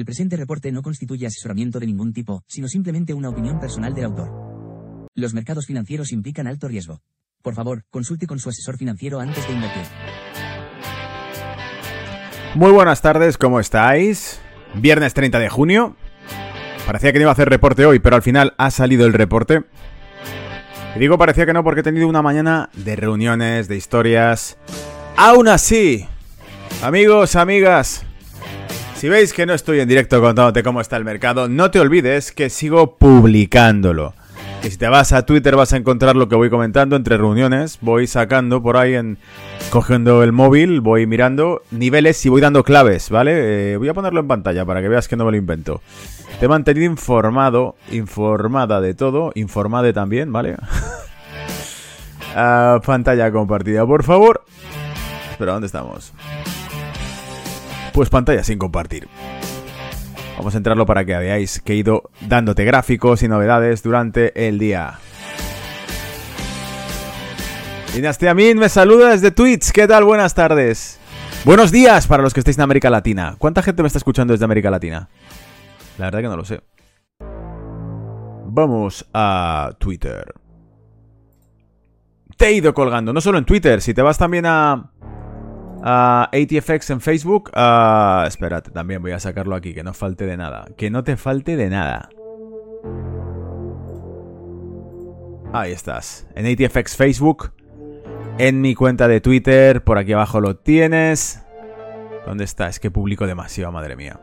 El presente reporte no constituye asesoramiento de ningún tipo, sino simplemente una opinión personal del autor. Los mercados financieros implican alto riesgo. Por favor, consulte con su asesor financiero antes de invertir. Muy buenas tardes, ¿cómo estáis? Viernes 30 de junio. Parecía que no iba a hacer reporte hoy, pero al final ha salido el reporte. Y digo parecía que no porque he tenido una mañana de reuniones, de historias. Aún así, amigos, amigas, si veis que no estoy en directo contándote cómo está el mercado, no te olvides que sigo publicándolo. Que si te vas a Twitter vas a encontrar lo que voy comentando entre reuniones. Voy sacando por ahí en. cogiendo el móvil, voy mirando niveles y voy dando claves, ¿vale? Eh, voy a ponerlo en pantalla para que veas que no me lo invento. Te he mantenido informado, informada de todo, informade también, ¿vale? Ah, pantalla compartida, por favor. Pero ¿dónde estamos? Pues pantalla sin compartir. Vamos a entrarlo para que veáis que he ido dándote gráficos y novedades durante el día. Dinastía Min me saluda desde Twitch. ¿Qué tal? Buenas tardes. Buenos días para los que estéis en América Latina. ¿Cuánta gente me está escuchando desde América Latina? La verdad que no lo sé. Vamos a Twitter. Te he ido colgando, no solo en Twitter, si te vas también a Uh, ATFX en Facebook. Uh, espérate, también voy a sacarlo aquí, que no falte de nada. Que no te falte de nada. Ahí estás. En ATFX Facebook. En mi cuenta de Twitter. Por aquí abajo lo tienes. ¿Dónde está? Es que publico demasiado, madre mía.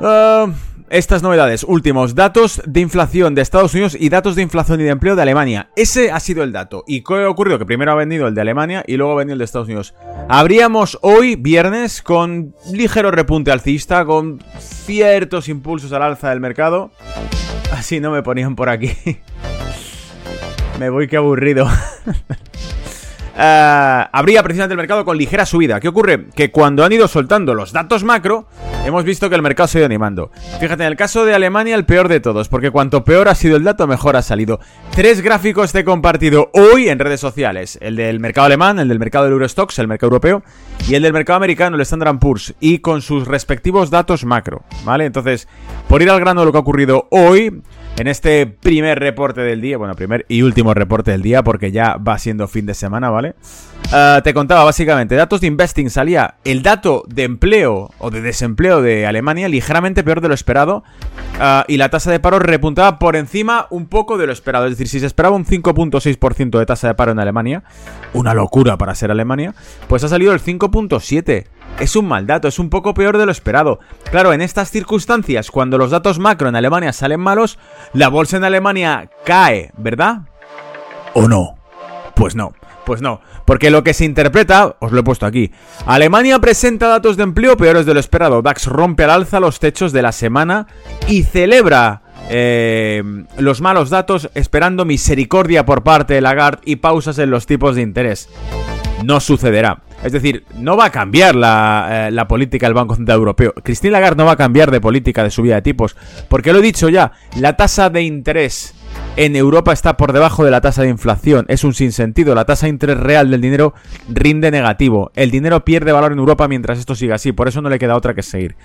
Uh, estas novedades, últimos datos de inflación de Estados Unidos y datos de inflación y de empleo de Alemania. Ese ha sido el dato. ¿Y qué ha ocurrido? Que primero ha venido el de Alemania y luego ha venido el de Estados Unidos. Habríamos hoy, viernes, con ligero repunte alcista, con ciertos impulsos al alza del mercado. Así no me ponían por aquí. me voy que aburrido. Eh, habría precisamente el mercado con ligera subida. ¿Qué ocurre? Que cuando han ido soltando los datos macro, hemos visto que el mercado se ha ido animando. Fíjate, en el caso de Alemania, el peor de todos, porque cuanto peor ha sido el dato, mejor ha salido. Tres gráficos te he compartido hoy en redes sociales: el del mercado alemán, el del mercado del Eurostox, el mercado europeo, y el del mercado americano, el Standard Poor's, y con sus respectivos datos macro. ¿Vale? Entonces, por ir al grano de lo que ha ocurrido hoy. En este primer reporte del día, bueno, primer y último reporte del día, porque ya va siendo fin de semana, ¿vale? Uh, te contaba básicamente, datos de investing salía el dato de empleo o de desempleo de Alemania ligeramente peor de lo esperado uh, y la tasa de paro repuntaba por encima un poco de lo esperado. Es decir, si se esperaba un 5.6% de tasa de paro en Alemania, una locura para ser Alemania, pues ha salido el 5.7% es un mal dato, es un poco peor de lo esperado. Claro, en estas circunstancias, cuando los datos macro en Alemania salen malos, la bolsa en Alemania cae, ¿verdad? ¿O no? Pues no. Pues no, porque lo que se interpreta, os lo he puesto aquí, Alemania presenta datos de empleo peores de lo esperado, DAX rompe al alza los techos de la semana y celebra eh, los malos datos esperando misericordia por parte de Lagarde y pausas en los tipos de interés. No sucederá. Es decir, no va a cambiar la, eh, política del Banco Central Europeo. Christine Lagarde no va a cambiar de política de subida de tipos. Porque lo he dicho ya, la tasa de interés en Europa está por debajo de la tasa de inflación. Es un sinsentido. La tasa de interés real del dinero rinde negativo. El dinero pierde valor en Europa mientras esto siga así. Por eso no le queda otra que seguir.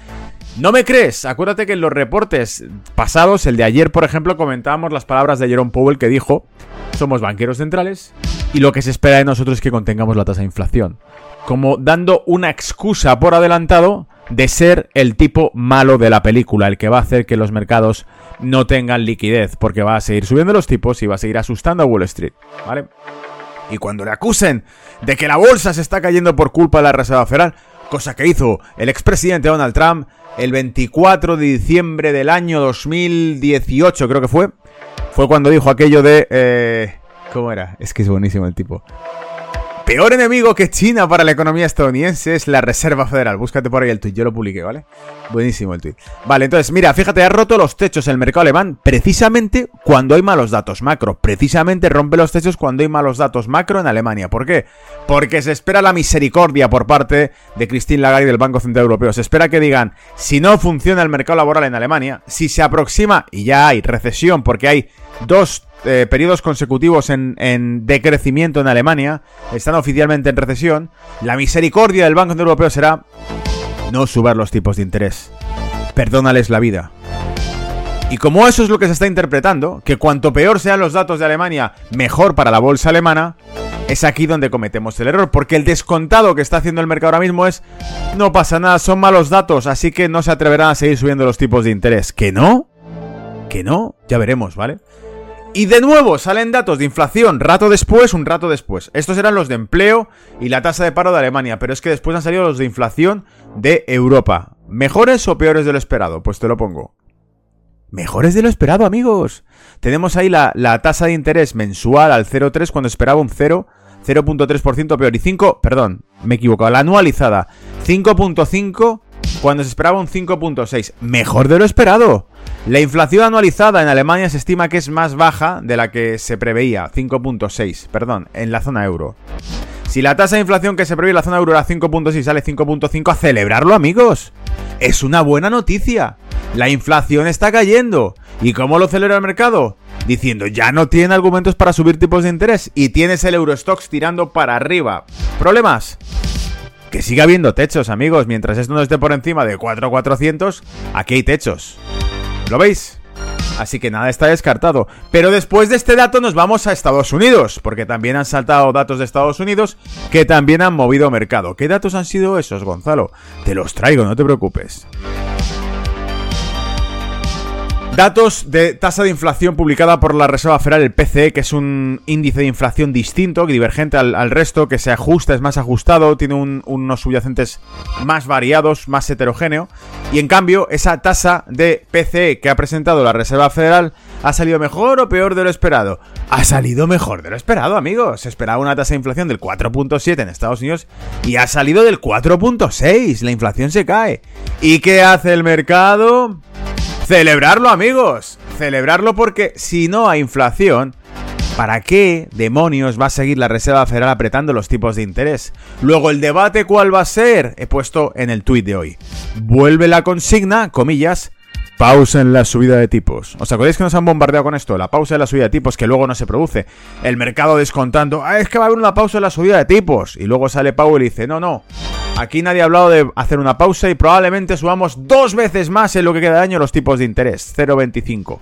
¿No me crees? Acuérdate que en los reportes pasados, el de ayer, por ejemplo, comentábamos las palabras de Jerome Powell que dijo: Somos banqueros centrales y lo que se espera de nosotros es que contengamos la tasa de inflación como dando una excusa por adelantado de ser el tipo malo de la película, el que va a hacer que los mercados no tengan liquidez, porque va a seguir subiendo los tipos y va a seguir asustando a Wall Street, ¿vale? Y cuando le acusen de que la bolsa se está cayendo por culpa de la Reserva Federal, cosa que hizo el expresidente Donald Trump el 24 de diciembre del año 2018, creo que fue, fue cuando dijo aquello de... Eh, ¿Cómo era? Es que es buenísimo el tipo peor enemigo que China para la economía estadounidense es la Reserva Federal. Búscate por ahí el tweet, yo lo publiqué, ¿vale? Buenísimo el tweet. Vale, entonces, mira, fíjate, ha roto los techos el mercado alemán precisamente cuando hay malos datos macro. Precisamente rompe los techos cuando hay malos datos macro en Alemania. ¿Por qué? Porque se espera la misericordia por parte de Christine Lagarde del Banco Central Europeo. Se espera que digan, si no funciona el mercado laboral en Alemania, si se aproxima, y ya hay recesión porque hay dos eh, periodos consecutivos en, decrecimiento en Alemania, están oficialmente en recesión, la misericordia del Banco Europeo será no subas los tipos de interés. Perdónales la vida. Y como eso es lo que se está interpretando, que cuanto peor sean los datos de Alemania, mejor para la bolsa alemana, es aquí donde cometemos el error, porque el descontado que está haciendo el mercado ahora mismo es, no pasa nada, son malos datos, así que no se atreverán a seguir subiendo los tipos de interés. ¿Que no? ¿Que no? Ya veremos, ¿vale? Y de nuevo salen datos de inflación rato después, un rato después. Estos eran los de empleo y la tasa de paro de Alemania, pero es que después han salido los de inflación de Europa. ¿Mejores o peores de lo esperado? Pues te lo pongo. Mejores de lo esperado, amigos. Tenemos ahí la, tasa de interés mensual al 0,3 cuando esperaba un 0, 0.3% peor. Y 5, perdón, me he equivocado, la anualizada, 5.5 cuando se esperaba un 5.6. Mejor de lo esperado. La inflación anualizada en Alemania se estima que es más baja de la que se preveía, 5.6, perdón, en la zona euro. Si la tasa de inflación que se prevé en la zona euro era 5.6 y sale 5.5, a celebrarlo amigos. Es una buena noticia. La inflación está cayendo. ¿Y cómo lo celebra el mercado? Diciendo, ya no tiene argumentos para subir tipos de interés y tienes el Eurostox tirando para arriba. ¿Problemas? Que siga habiendo techos, amigos. Mientras esto no esté por encima de 4,400, aquí hay techos. ¿Lo veis? Así que nada está descartado. Pero después de este dato nos vamos a Estados Unidos, porque también han saltado datos de Estados Unidos que también han movido mercado. ¿Qué datos han sido esos, Gonzalo? Te los traigo, no te preocupes. Datos de tasa de inflación publicada por la Reserva Federal, el PCE, que es un índice de inflación distinto, divergente al, resto, que se ajusta, es más ajustado, tiene unos subyacentes más variados, más heterogéneo. Y en cambio, esa tasa de PCE que ha presentado la Reserva Federal ha salido mejor o peor de lo esperado. Ha salido mejor de lo esperado, amigos. Se esperaba una tasa de inflación del 4.7 en Estados Unidos y ha salido del 4.6. La inflación se cae. ¿Y qué hace el mercado? Celebrarlo, amigos. Celebrarlo porque si no hay inflación, ¿Para qué demonios va a seguir la Reserva Federal apretando los tipos de interés? Luego, ¿el debate cuál va a ser? He puesto en el tuit de hoy. Vuelve la consigna, comillas, pausa en la subida de tipos. ¿Os acordáis que nos han bombardeado con esto? La pausa en la subida de tipos que luego no se produce. El mercado descontando, ah, es que va a haber una pausa en la subida de tipos. Y luego sale Powell y dice, no, no, aquí nadie ha hablado de hacer una pausa y probablemente subamos dos veces más en lo que queda de año los tipos de interés. 0,25.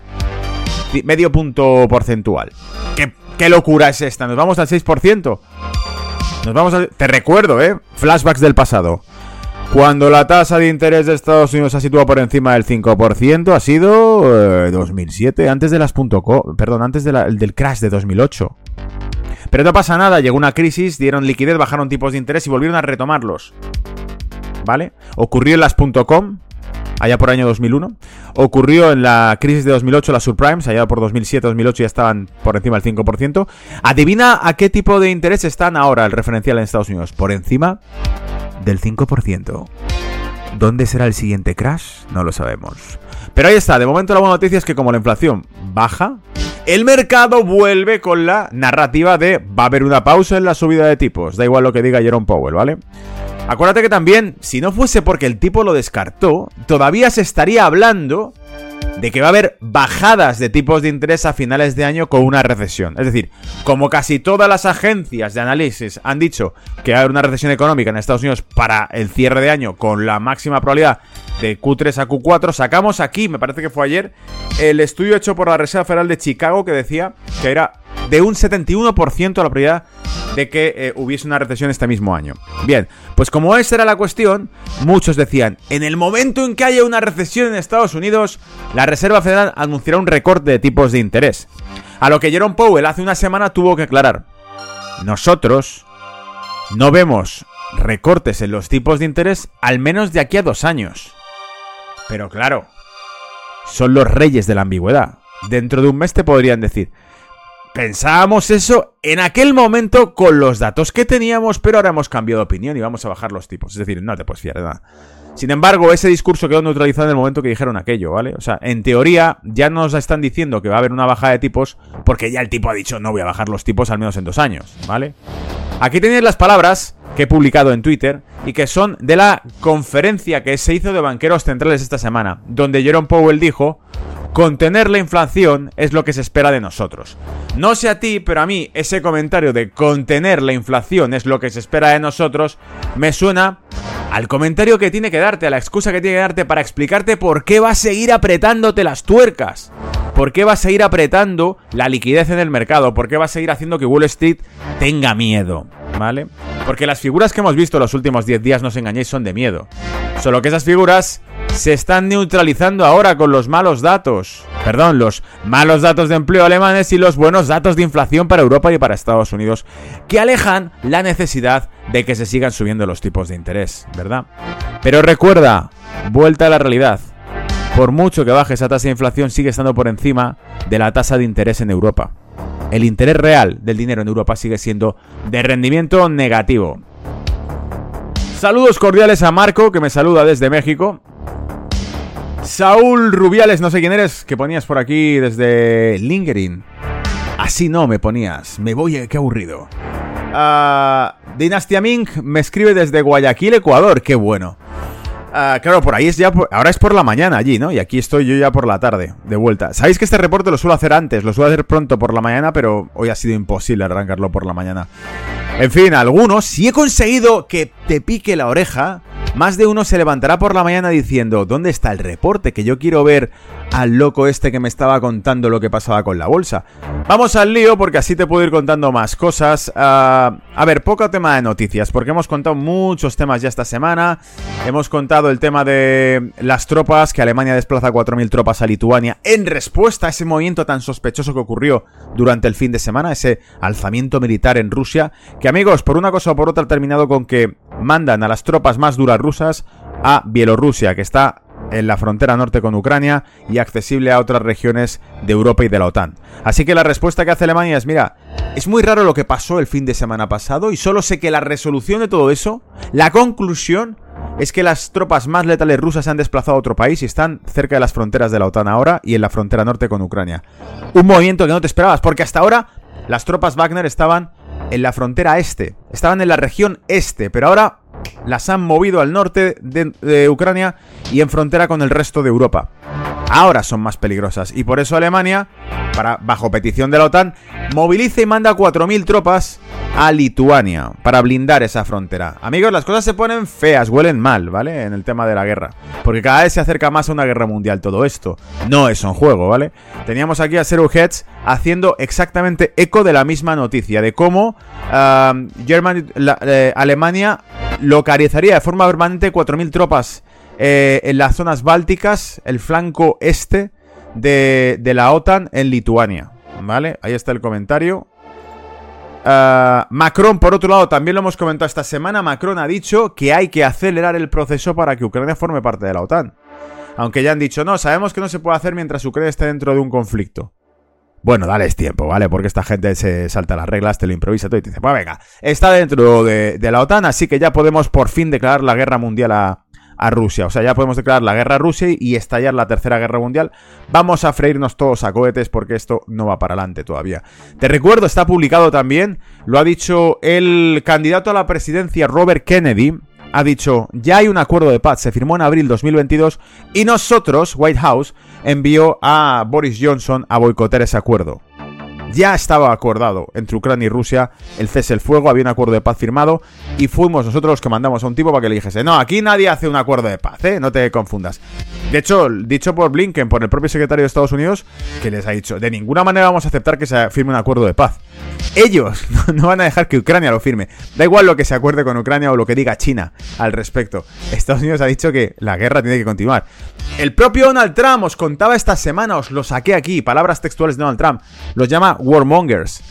Medio punto porcentual. ¿Qué, ¿Qué locura es esta? ¿Nos vamos al 6%? Nos vamos a... Te recuerdo, ¿eh? Flashbacks del pasado. Cuando la tasa de interés de Estados Unidos ha situado por encima del 5%, ha sido 2007, eh, antes de las perdón, antes del crash de 2008. Pero no pasa nada, llegó una crisis, dieron liquidez, bajaron tipos de interés y volvieron a retomarlos. ¿Vale? Ocurrió en las .com, allá por año 2001. Ocurrió en la crisis de 2008, las subprimes, allá por 2007-2008 ya estaban por encima del 5%. Adivina a qué tipo de interés están ahora el referencial en Estados Unidos. Por encima del 5%. ¿Dónde será el siguiente crash? No lo sabemos. Pero ahí está, de momento la buena noticia es que como la inflación baja, el mercado vuelve con la narrativa de va a haber una pausa en la subida de tipos. Da igual lo que diga Jerome Powell, ¿vale? Acuérdate que también, si no fuese porque el tipo lo descartó, todavía se estaría hablando de que va a haber bajadas de tipos de interés a finales de año con una recesión. Es decir, como casi todas las agencias de análisis han dicho que va a haber una recesión económica en Estados Unidos para el cierre de año con la máxima probabilidad de Q3 a Q4, sacamos aquí, me parece que fue ayer, el estudio hecho por la Reserva Federal de Chicago que decía que era de un 71% la probabilidad de que eh, hubiese una recesión este mismo año. Bien, pues como esa era la cuestión, muchos decían, en el momento en que haya una recesión en Estados Unidos, la Reserva Federal anunciará un recorte de tipos de interés. A lo que Jerome Powell hace una semana tuvo que aclarar, nosotros no vemos recortes en los tipos de interés al menos de aquí a dos años. Pero claro, son los reyes de la ambigüedad. Dentro de un mes te podrían decir, pensábamos eso en aquel momento con los datos que teníamos, pero ahora hemos cambiado de opinión y vamos a bajar los tipos. Es decir, no te puedes fiar de nada. Sin embargo, ese discurso quedó neutralizado en el momento que dijeron aquello, ¿vale? O sea, en teoría ya nos están diciendo que va a haber una bajada de tipos porque ya el tipo ha dicho no voy a bajar los tipos al menos en dos años, ¿vale? Aquí tenéis las palabras que he publicado en Twitter y que son de la conferencia que se hizo de banqueros centrales esta semana, donde Jerome Powell dijo Contener la inflación es lo que se espera de nosotros. No sé a ti, pero a mí ese comentario de contener la inflación es lo que se espera de nosotros me suena al comentario que tiene que darte, a la excusa que tiene que darte para explicarte por qué va a seguir apretándote las tuercas. ¿Por qué va a seguir apretando la liquidez en el mercado? ¿Por qué va a seguir haciendo que Wall Street tenga miedo? ¿Vale? Porque las figuras que hemos visto los últimos 10 días, no os engañéis, son de miedo. Solo que esas figuras se están neutralizando ahora con los malos datos. Perdón, los malos datos de empleo alemanes y los buenos datos de inflación para Europa y para Estados Unidos, que alejan la necesidad de que se sigan subiendo los tipos de interés, ¿verdad? Pero recuerda, vuelta a la realidad. Por mucho que baje esa tasa de inflación, sigue estando por encima de la tasa de interés en Europa. El interés real del dinero en Europa sigue siendo de rendimiento negativo. Saludos cordiales a Marco, que me saluda desde México. Saúl Rubiales, no sé quién eres, que ponías por aquí desde LinkedIn. Así no me ponías, me voy, qué aburrido. Ah, Dinastia Ming me escribe desde Guayaquil, Ecuador, qué bueno. Ah, claro, por ahí es ya, ahora es por la mañana allí, ¿no? Y aquí estoy yo ya por la tarde, de vuelta. Sabéis que este reporte lo suelo hacer antes, lo suelo hacer pronto por la mañana, pero hoy ha sido imposible arrancarlo por la mañana. En fin, algunos, si he conseguido que te pique la oreja, más de uno se levantará por la mañana diciendo, ¿dónde está el reporte? Que yo quiero ver al loco este que me estaba contando lo que pasaba con la bolsa. Vamos al lío porque así te puedo ir contando más cosas. Ah, a ver, poco tema de noticias, porque hemos contado muchos temas ya esta semana. Hemos contado el tema de las tropas, que Alemania desplaza 4.000 tropas a Lituania en respuesta a ese movimiento tan sospechoso que ocurrió durante el fin de semana, ese alzamiento militar en Rusia, que amigos, por una cosa o por otra ha terminado con que mandan a las tropas más duras rusas a Bielorrusia, que está en la frontera norte con Ucrania y accesible a otras regiones de Europa y de la OTAN. Así que la respuesta que hace Alemania es, mira, es muy raro lo que pasó el fin de semana pasado y solo sé que la resolución de todo eso, la conclusión, es que las tropas más letales rusas se han desplazado a otro país y están cerca de las fronteras de la OTAN ahora y en la frontera norte con Ucrania. Un movimiento que no te esperabas, porque hasta ahora las tropas Wagner estaban en la frontera este, estaban en la región este, pero ahora las han movido al norte de, Ucrania y en frontera con el resto de Europa. Ahora son más peligrosas y por eso Alemania, para, bajo petición de la OTAN, moviliza y manda 4.000 tropas a Lituania para blindar esa frontera. Amigos, las cosas se ponen feas, huelen mal, ¿vale? En el tema de la guerra. Porque cada vez se acerca más a una guerra mundial todo esto. No es un juego, ¿vale? Teníamos aquí a Heads haciendo exactamente eco de la misma noticia, de cómo eh, Alemania localizaría de forma permanente 4.000 tropas eh, en las zonas bálticas, el flanco este de la OTAN en Lituania. ¿Vale? Ahí está el comentario. Ah, Macron, por otro lado, también lo hemos comentado esta semana, Macron ha dicho que hay que acelerar el proceso para que Ucrania forme parte de la OTAN. Aunque ya han dicho, no, sabemos que no se puede hacer mientras Ucrania esté dentro de un conflicto. Bueno, dales tiempo, ¿vale? Porque esta gente se salta las reglas, te lo improvisa todo y te dice, pues venga, está dentro de, de la OTAN, así que ya podemos por fin declarar la guerra mundial a, a Rusia. O sea, ya podemos declarar la guerra a Rusia y estallar la tercera guerra mundial. Vamos a freírnos todos a cohetes porque esto no va para adelante todavía. Te recuerdo, está publicado también, lo ha dicho el candidato a la presidencia Robert Kennedy. Ha dicho, ya hay un acuerdo de paz, se firmó en abril 2022 y nosotros, White House, envió a Boris Johnson a boicotear ese acuerdo. Ya estaba acordado entre Ucrania y Rusia el cese el fuego, había un acuerdo de paz firmado y fuimos nosotros los que mandamos a un tipo para que le dijese, no, aquí nadie hace un acuerdo de paz, ¿eh? no te confundas. De hecho, dicho por Blinken, por el propio secretario de Estados Unidos, que les ha dicho, de ninguna manera vamos a aceptar que se firme un acuerdo de paz. Ellos no van a dejar que Ucrania lo firme. Da igual lo que se acuerde con Ucrania o lo que diga China al respecto. Estados Unidos ha dicho que la guerra tiene que continuar. El propio Donald Trump os contaba esta semana, os lo saqué aquí, palabras textuales de Donald Trump, los llama warmongers,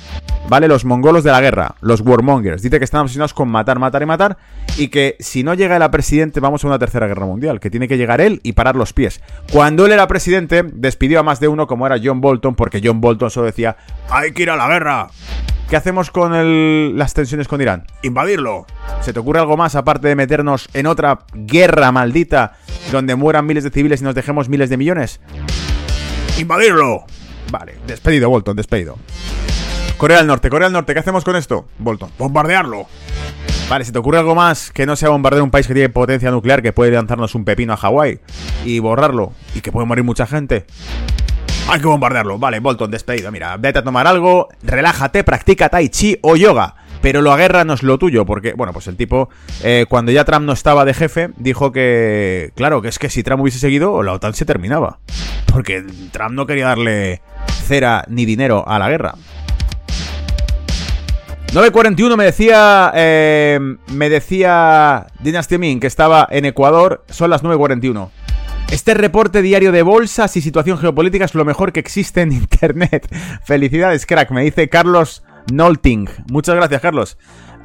¿vale? Los mongolos de la guerra, los warmongers. Dice que están obsesionados con matar, matar y matar y que si no llega el presidente vamos a una tercera guerra mundial, que tiene que llegar él y parar los pies. Cuando él era presidente, despidió a más de uno como era John Bolton, porque John Bolton solo decía, hay que ir a la guerra. ¿Qué hacemos con las tensiones con Irán? Invadirlo. ¿Se te ocurre algo más aparte de meternos en otra guerra maldita donde mueran miles de civiles y nos dejemos miles de millones? Invadirlo. Vale, despedido, Bolton, despedido. Corea del Norte, Corea del Norte, ¿qué hacemos con esto? Bolton, bombardearlo. Vale, ¿se te ocurre algo más que no sea bombardear un país que tiene potencia nuclear que puede lanzarnos un pepino a Hawái y borrarlo y que puede morir mucha gente? Hay que bombardearlo. Vale, Bolton, despedido. Mira, vete a tomar algo, relájate, practica tai chi o yoga. pero la guerra no es lo tuyo, porque, bueno, pues el tipo, eh, cuando ya Trump no estaba de jefe, dijo que, claro, que es que si Trump hubiese seguido, la OTAN se terminaba. Porque Trump no quería darle cera ni dinero a la guerra. 9.41 me decía, eh, me decía Dynasty Min que estaba en Ecuador, son las 9.41. Este reporte diario de bolsas y situación geopolítica es lo mejor que existe en Internet. Felicidades, crack, me dice Carlos Nolting. Muchas gracias, Carlos.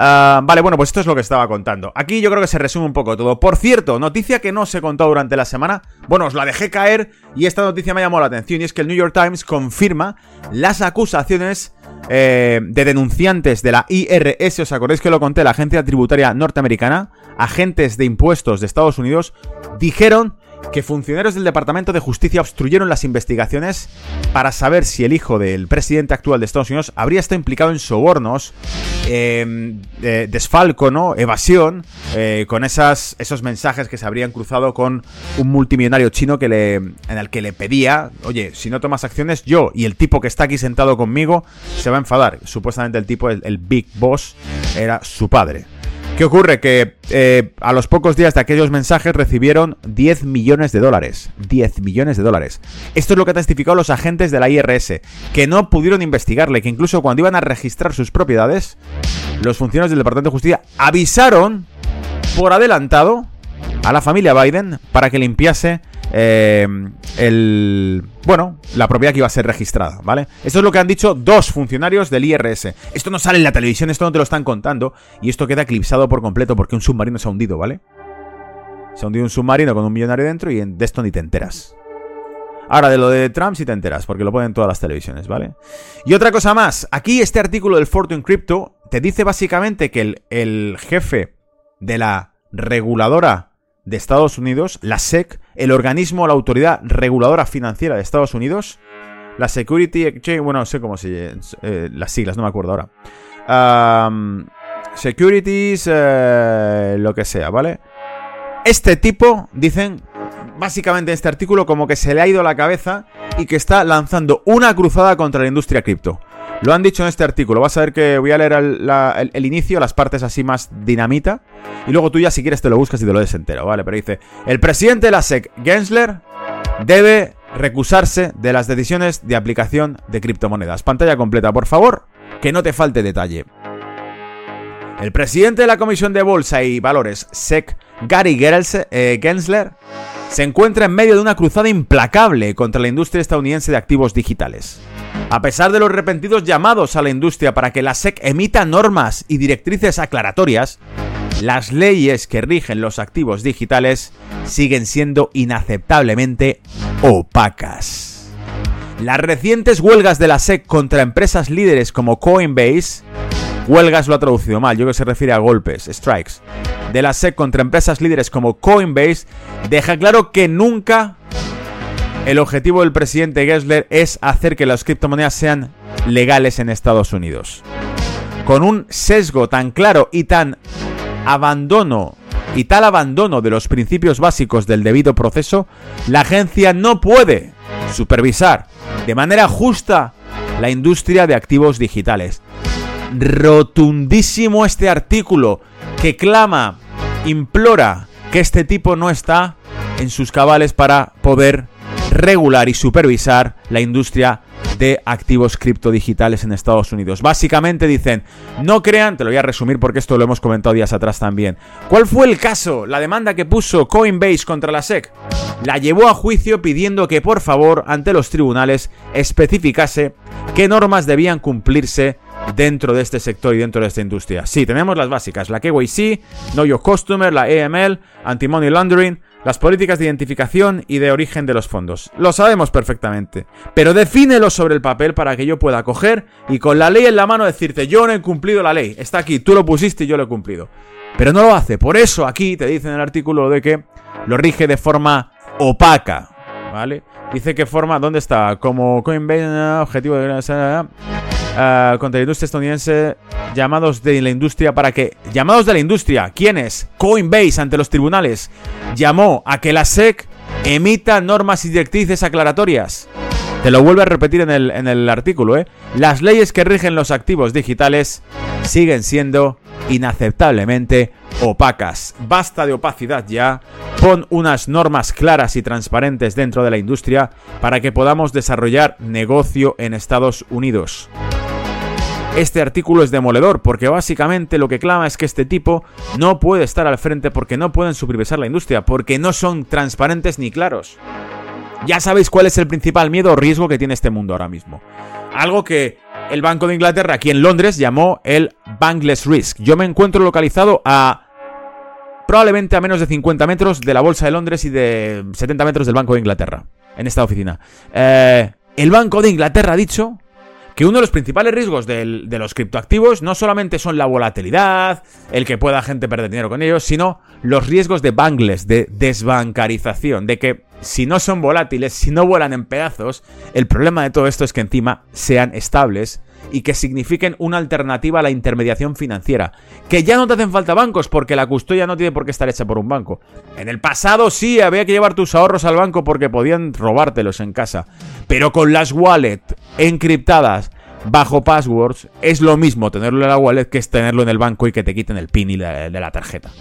Ah, vale, bueno, pues esto es lo que estaba contando. Aquí yo creo que se resume un poco todo. Por cierto, noticia que no se contó durante la semana. Bueno, os la dejé caer y esta noticia me llamó la atención y es que el New York Times confirma las acusaciones eh, de denunciantes de la IRS. ¿Os acordáis que lo conté? La agencia tributaria norteamericana. Agentes de impuestos de Estados Unidos dijeron que funcionarios del Departamento de Justicia obstruyeron las investigaciones para saber si el hijo del presidente actual de Estados Unidos habría estado implicado en sobornos, eh, desfalco, ¿no? Evasión, eh, con esas, esos mensajes que se habrían cruzado con un multimillonario chino que le, en el que le pedía, oye, si no tomas acciones, yo y el tipo que está aquí sentado conmigo se va a enfadar. Supuestamente el tipo, el Big Boss, era su padre. ¿Qué ocurre? Que eh, a los pocos días de aquellos mensajes recibieron 10 millones de dólares. 10 millones de dólares. Esto es lo que han testificado los agentes de la IRS, que no pudieron investigarle, que incluso cuando iban a registrar sus propiedades, los funcionarios del Departamento de Justicia avisaron por adelantado a la familia Biden para que limpiase eh, el, bueno, la propiedad que iba a ser registrada, ¿vale? Esto es lo que han dicho dos funcionarios del IRS. Esto no sale en la televisión, esto no te lo están contando y esto queda eclipsado por completo porque un submarino se ha hundido, ¿vale? Se ha hundido un submarino con un millonario dentro y de esto ni te enteras. Ahora, de lo de Trump sí te enteras, porque lo ponen todas las televisiones, ¿vale? Y otra cosa más, aquí este artículo del Fortune Crypto te dice básicamente que el, el jefe de la reguladora de Estados Unidos, la SEC, el organismo, la autoridad reguladora financiera de Estados Unidos, la Security Exchange, bueno, no sé cómo se eh, las siglas, no me acuerdo ahora. securities, eh, lo que sea, ¿vale? Este tipo, dicen, básicamente en este artículo, como que se le ha ido la cabeza y que está lanzando una cruzada contra la industria cripto. Lo han dicho en este artículo. Vas a ver que voy a leer el, inicio, las partes así más dinamita. Y luego tú ya si quieres te lo buscas y te lo des entero, ¿vale? Pero dice, el presidente de la SEC, Gensler, debe recusarse de las decisiones de aplicación de criptomonedas. Pantalla completa, por favor, que no te falte detalle. El presidente de la Comisión de Bolsa y Valores, SEC, Gary eh, Gensler, se encuentra en medio de una cruzada implacable contra la industria estadounidense de activos digitales. A pesar de los repentidos llamados a la industria para que la SEC emita normas y directrices aclaratorias, las leyes que rigen los activos digitales siguen siendo inaceptablemente opacas. Las recientes huelgas de la SEC contra empresas líderes como Coinbase, huelgas lo ha traducido mal, yo que se refiere a golpes, strikes, de la SEC contra empresas líderes como Coinbase, deja claro que nunca el objetivo del presidente Gessler es hacer que las criptomonedas sean legales en Estados Unidos. Con un sesgo tan claro y tan abandono y tal abandono de los principios básicos del debido proceso, la agencia no puede supervisar de manera justa la industria de activos digitales. Rotundísimo este artículo que clama, implora que este tipo no está en sus cabales para poder regular y supervisar la industria de activos criptodigitales en Estados Unidos. Básicamente dicen, no crean, te lo voy a resumir porque esto lo hemos comentado días atrás también. ¿Cuál fue el caso? La demanda que puso Coinbase contra la SEC. La llevó a juicio pidiendo que por favor ante los tribunales especificase qué normas debían cumplirse dentro de este sector y dentro de esta industria. Sí, tenemos las básicas, la KYC, Know Your Customer, la AML, Anti-Money Laundering, las políticas de identificación y de origen de los fondos. Lo sabemos perfectamente. Pero defínelo sobre el papel para que yo pueda coger y con la ley en la mano decirte, yo no he cumplido la ley. Está aquí, tú lo pusiste y yo lo he cumplido. Pero no lo hace. Por eso aquí te dice en el artículo de que lo rige de forma opaca. ¿Vale? Dice que forma, ¿dónde está? Como Coinbase, objetivo de uh, contra la industria estadounidense, llamados de la industria para que, llamados de la industria, ¿quiénes? Coinbase ante los tribunales llamó a que la SEC emita normas y directrices aclaratorias. Te lo vuelve a repetir en el, en el artículo, ¿eh? Las leyes que rigen los activos digitales siguen siendo inaceptablemente opacas. Basta de opacidad ya, pon unas normas claras y transparentes dentro de la industria para que podamos desarrollar negocio en Estados Unidos. Este artículo es demoledor porque básicamente lo que clama es que este tipo no puede estar al frente porque no pueden supervisar la industria, porque no son transparentes ni claros. Ya sabéis cuál es el principal miedo o riesgo que tiene este mundo ahora mismo. Algo que el Banco de Inglaterra aquí en Londres llamó el Bankless Risk. Yo me encuentro localizado a probablemente a menos de 50 metros de la Bolsa de Londres y de 70 metros del Banco de Inglaterra, en esta oficina. Eh, el Banco de Inglaterra ha dicho que uno de los principales riesgos de los criptoactivos no solamente son la volatilidad, el que pueda gente perder dinero con ellos, sino los riesgos de bangles, de desbancarización, de que si no son volátiles, si no vuelan en pedazos, el problema de todo esto es que encima sean estables y que signifiquen una alternativa a la intermediación financiera. Que ya no te hacen falta bancos porque la custodia no tiene por qué estar hecha por un banco. En el pasado sí, había que llevar tus ahorros al banco porque podían robártelos en casa. Pero con las wallet encriptadas bajo passwords, es lo mismo tenerlo en la wallet que es tenerlo en el banco y que te quiten el PIN de la tarjeta.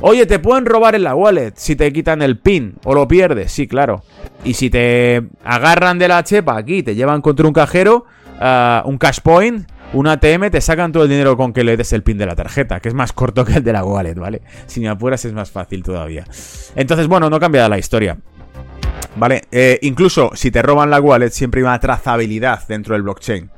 Oye, te pueden robar en la wallet si te quitan el PIN o lo pierdes, sí, claro. Y si te agarran de la chepa aquí, te llevan contra un cajero, Un cash point, un ATM, te sacan todo el dinero con que le des el pin de la tarjeta, que es más corto que el de la wallet, ¿vale? Si me apuras es más fácil todavía. Entonces, bueno, no cambia la historia. ¿Vale? Eh, incluso si te roban la wallet, siempre hay una trazabilidad dentro del blockchain.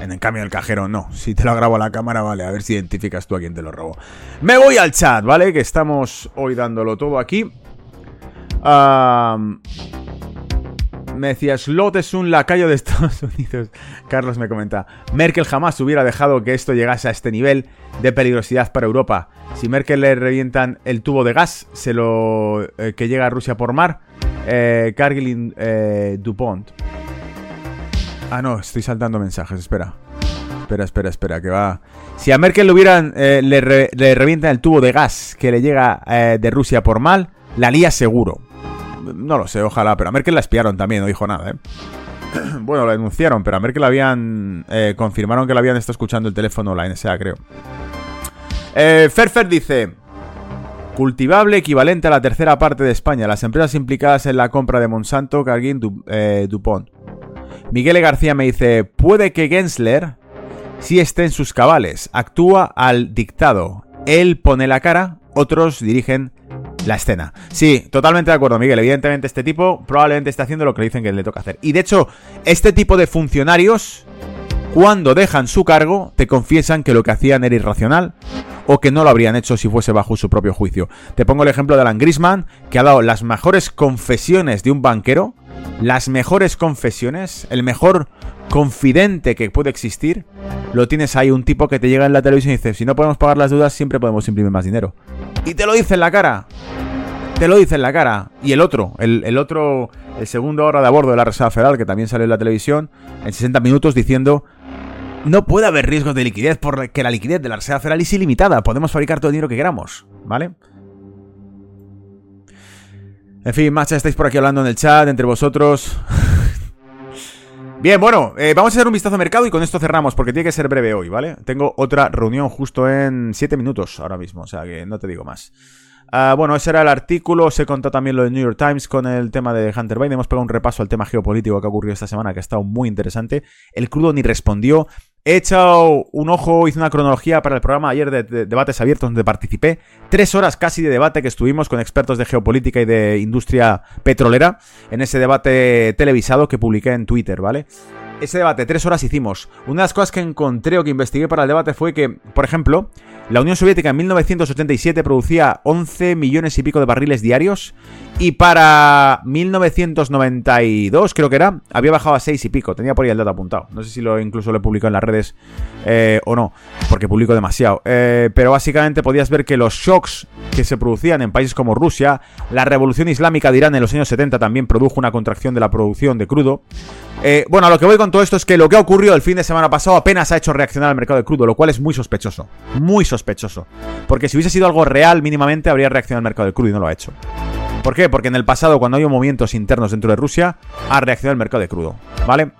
En el cambio del cajero, no. Si te lo grabo a la cámara, vale, a ver si identificas tú a quién te lo robó. Me voy al chat, ¿vale? Que estamos hoy dándolo todo aquí. Me decía, Slot es un lacayo de Estados Unidos. Carlos me comenta, Merkel jamás hubiera dejado que esto llegase a este nivel de peligrosidad para Europa. Si Merkel le revientan el tubo de gas, se lo eh, que llega a Rusia por mar, eh, eh, DuPont. Ah, no, estoy saltando mensajes, espera. Espera, espera, espera, que va. Si a Merkel le hubieran le, le, revientan el tubo de gas que le llega de Rusia por mal, la lía seguro. No lo sé, ojalá, pero a Merkel la espiaron también, no dijo nada, ¿eh? bueno, la denunciaron, pero a Merkel la habían... Eh, confirmaron que la habían estado escuchando el teléfono, la NSA, creo. Eh, Ferfer dice... Cultivable equivalente a la tercera parte de España. Las empresas implicadas en la compra de Monsanto, Cargill, eh, Dupont. Miguel García me dice, puede que Gensler sí esté en sus cabales, actúa al dictado. Él pone la cara, otros dirigen la escena. Sí, totalmente de acuerdo, Miguel. Evidentemente, este tipo probablemente está haciendo lo que le dicen que le toca hacer. Y de hecho, este tipo de funcionarios, cuando dejan su cargo, te confiesan que lo que hacían era irracional o que no lo habrían hecho si fuese bajo su propio juicio. Te pongo el ejemplo de Alan Grisman, que ha dado las mejores confesiones de un banquero, las mejores confesiones, el mejor confidente que puede existir, lo tienes ahí, un tipo que te llega en la televisión y dice, si no podemos pagar las dudas, siempre podemos imprimir más dinero. Y te lo dice en la cara. Te lo dice en la cara. Y el otro, el, otro, el segundo hora de a bordo de la Reserva Federal, que también salió en la televisión, en 60 minutos diciendo, no puede haber riesgos de liquidez porque la liquidez de la Reserva Federal es ilimitada. Podemos fabricar todo el dinero que queramos. ¿Vale? En fin, más estáis por aquí hablando en el chat entre vosotros. Bien, bueno, eh, vamos a hacer un vistazo a mercado y con esto cerramos, porque tiene que ser breve hoy, ¿vale? Tengo otra reunión justo en 7 minutos ahora mismo, o sea que no te digo más. Ah, bueno, ese era el artículo. Se contó también lo de New York Times con el tema de Hunter Biden. Hemos pegado un repaso al tema geopolítico que ha ocurrido esta semana, que ha estado muy interesante. El crudo ni respondió. He echado un ojo, hice una cronología para el programa ayer de, debates abiertos donde participé. Tres horas casi de debate que estuvimos con expertos de geopolítica y de industria petrolera en ese debate televisado que publiqué en Twitter, ¿vale? Ese debate, tres horas hicimos. Una de las cosas que encontré o que investigué para el debate fue que, por ejemplo, la Unión Soviética en 1987 producía 11 millones y pico de barriles diarios y para 1992, creo que era, había bajado a 6 y pico. Tenía por ahí el dato apuntado. No sé si lo incluso lo he publicado en las redes eh, o no, porque publico demasiado. Eh, pero básicamente podías ver que los shocks que se producían en países como Rusia, la revolución islámica de Irán en los años 70 también produjo una contracción de la producción de crudo. Eh, bueno, a lo que voy con todo esto es que lo que ha ocurrido el fin de semana pasado apenas ha hecho reaccionar al mercado de crudo, lo cual es muy sospechoso. Muy sospechoso. Porque si hubiese sido algo real, mínimamente habría reaccionado al mercado de crudo y no lo ha hecho. ¿Por qué? Porque en el pasado, cuando hay movimientos internos dentro de Rusia, ha reaccionado el mercado de crudo. ¿vale?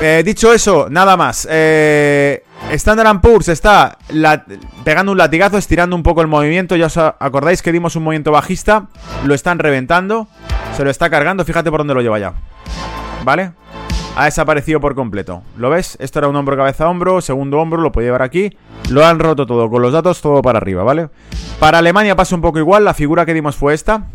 Eh, dicho eso, nada más. Eh, Standard Poor's está pegando un latigazo, estirando un poco el movimiento. Ya os acordáis que dimos un movimiento bajista. Lo están reventando. Se lo está cargando. Fíjate por dónde lo lleva ya. ¿Vale? Ha desaparecido por completo. ¿Lo ves? Esto era un hombro, cabeza, hombro. Segundo hombro, lo puede llevar aquí. Lo han roto todo. Con los datos, todo para arriba, ¿vale? Para Alemania pasa un poco igual. La figura que dimos fue esta.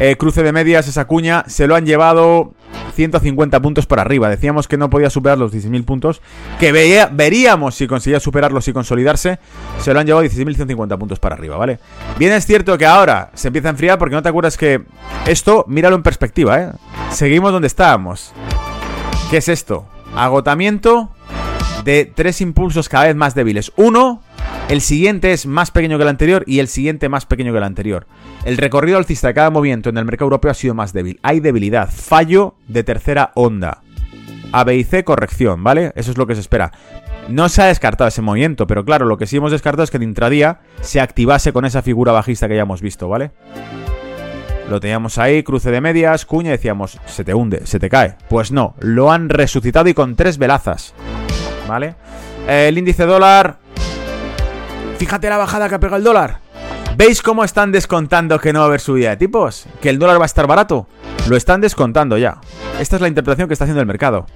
Eh, cruce de medias, esa cuña. Se lo han llevado 150 puntos por arriba. Decíamos que no podía superar los 16.000 puntos. Que veríamos si conseguía superarlos y consolidarse. Se lo han llevado 16.150 puntos para arriba, ¿vale? Bien es cierto que ahora se empieza a enfriar porque no te acuerdas que esto, míralo en perspectiva, ¿eh? Seguimos donde estábamos. ¿Qué es esto? Agotamiento de tres impulsos cada vez más débiles. Uno, el siguiente es más pequeño que el anterior y el siguiente más pequeño que el anterior. El recorrido alcista de cada movimiento en el mercado europeo ha sido más débil. Hay debilidad, fallo de tercera onda. A, B y C, corrección, ¿vale? Eso es lo que se espera. No se ha descartado ese movimiento, pero claro, lo que sí hemos descartado es que en intradía se activase con esa figura bajista que ya hemos visto, ¿vale? Lo teníamos ahí, cruce de medias, cuña, decíamos, se te hunde, se te cae. Pues no, lo han resucitado y con tres velazas. ¿Vale? El índice dólar. Fíjate la bajada que ha pegado el dólar. ¿Veis cómo están descontando que no va a haber subida de tipos? ¿Que el dólar va a estar barato? Lo están descontando ya. Esta es la interpretación que está haciendo el mercado.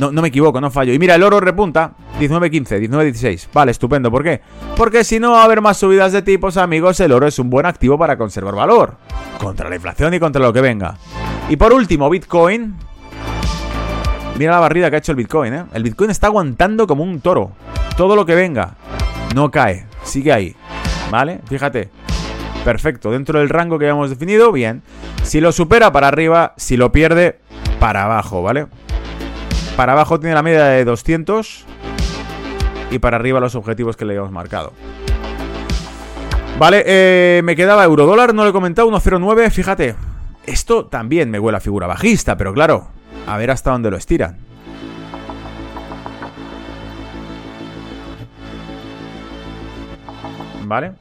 No, me equivoco, no fallo. Y mira, el oro repunta. 19.15, 19.16. Vale, estupendo. ¿Por qué? Porque si no va a haber más subidas de tipos, amigos, el oro es un buen activo para conservar valor. Contra la inflación y contra lo que venga. Y por último, Bitcoin. Mira la barrida que ha hecho el Bitcoin, ¿eh? El Bitcoin está aguantando como un toro. Todo lo que venga. No cae. Sigue ahí. ¿Vale? Fíjate. Perfecto. Dentro del rango que habíamos definido, bien. Si lo supera, para arriba. Si lo pierde, para abajo, ¿vale? Para abajo tiene la media de 200. Y para arriba los objetivos que le habíamos marcado. Vale, eh, me quedaba euro dólar, no lo he comentado, 1.09, fíjate. Esto también me huele a figura bajista, pero claro, a ver hasta dónde lo estiran. ¿Vale?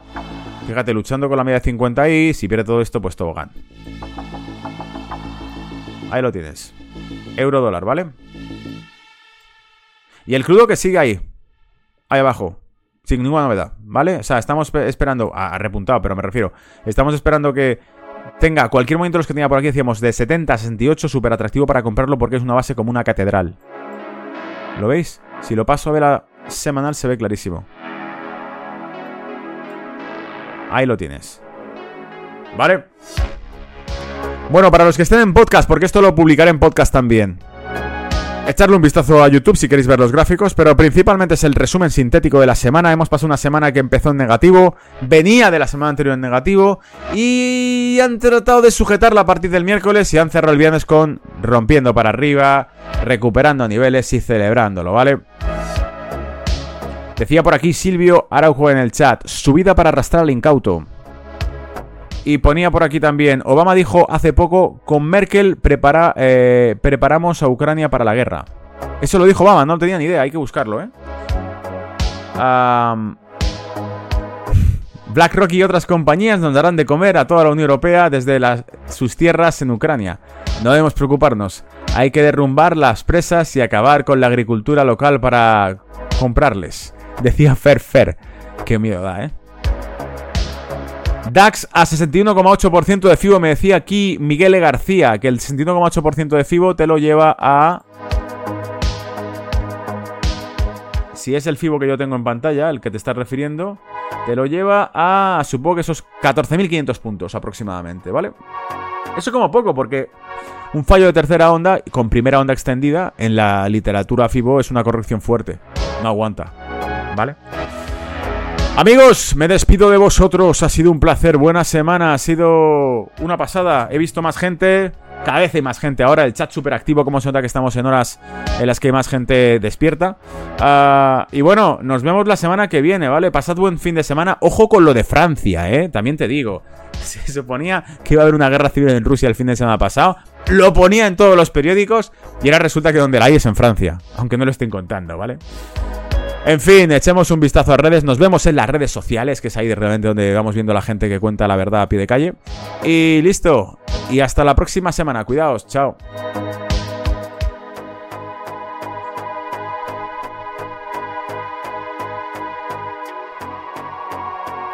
Fíjate, luchando con la media de 50 y si pierde todo esto, pues tobogán. Ahí lo tienes. Euro dólar, ¿vale? Y el crudo que sigue ahí. Ahí abajo. Sin ninguna novedad, ¿vale? O sea, estamos esperando... Ha repuntado, pero me refiero. Estamos esperando que tenga cualquier momento los que tenía por aquí, decíamos de 70 a 68, súper atractivo para comprarlo porque es una base como una catedral. ¿Lo veis? Si lo paso a ver a semanal se ve clarísimo. Ahí lo tienes. ¿Vale? Bueno, para los que estén en podcast, porque esto lo publicaré en podcast también. Echarle un vistazo a YouTube si queréis ver los gráficos, pero principalmente es el resumen sintético de la semana. Hemos pasado una semana que empezó en negativo, venía de la semana anterior en negativo y han tratado de sujetarla a partir del miércoles y han cerrado el viernes con rompiendo para arriba, recuperando niveles y celebrándolo, ¿vale? Decía por aquí Silvio Araujo en el chat, subida para arrastrar al incauto. Y ponía por aquí también, Obama dijo hace poco, con Merkel eh, preparamos a Ucrania para la guerra. Eso lo dijo Obama, no tenía ni idea, hay que buscarlo, ¿eh? BlackRock y otras compañías nos darán de comer a toda la Unión Europea desde sus tierras en Ucrania. No debemos preocuparnos. Hay que derrumbar las presas y acabar con la agricultura local para comprarles. Decía Fer Fer. Qué miedo da, ¿eh? DAX a 61,8% de FIBO. Me decía aquí Miguel e. García que el 61,8% de FIBO te lo lleva a... Si es el FIBO que yo tengo en pantalla, el que te estás refiriendo, te lo lleva a, supongo que esos 14.500 puntos aproximadamente, ¿vale? Eso como poco, porque un fallo de tercera onda con primera onda extendida en la literatura FIBO es una corrección fuerte. No aguanta, ¿vale? Amigos, me despido de vosotros. Ha sido un placer. Buena semana. Ha sido una pasada. He visto más gente. Cada vez hay más gente ahora. El chat súper activo. Como se nota que estamos en horas en las que hay más gente despierta. Ah, y bueno, nos vemos la semana que viene, ¿vale? Pasad buen fin de semana. Ojo con lo de Francia, ¿eh? También te digo. Se suponía que iba a haber una guerra civil en Rusia el fin de semana pasado. Lo ponía en todos los periódicos. Y ahora resulta que donde la hay es en Francia. Aunque no lo estén contando, ¿vale? En fin, echemos un vistazo a redes. Nos vemos en las redes sociales, que es ahí realmente donde vamos viendo la gente que cuenta la verdad a pie de calle. Y listo. Y hasta la próxima semana. Cuidaos. Chao.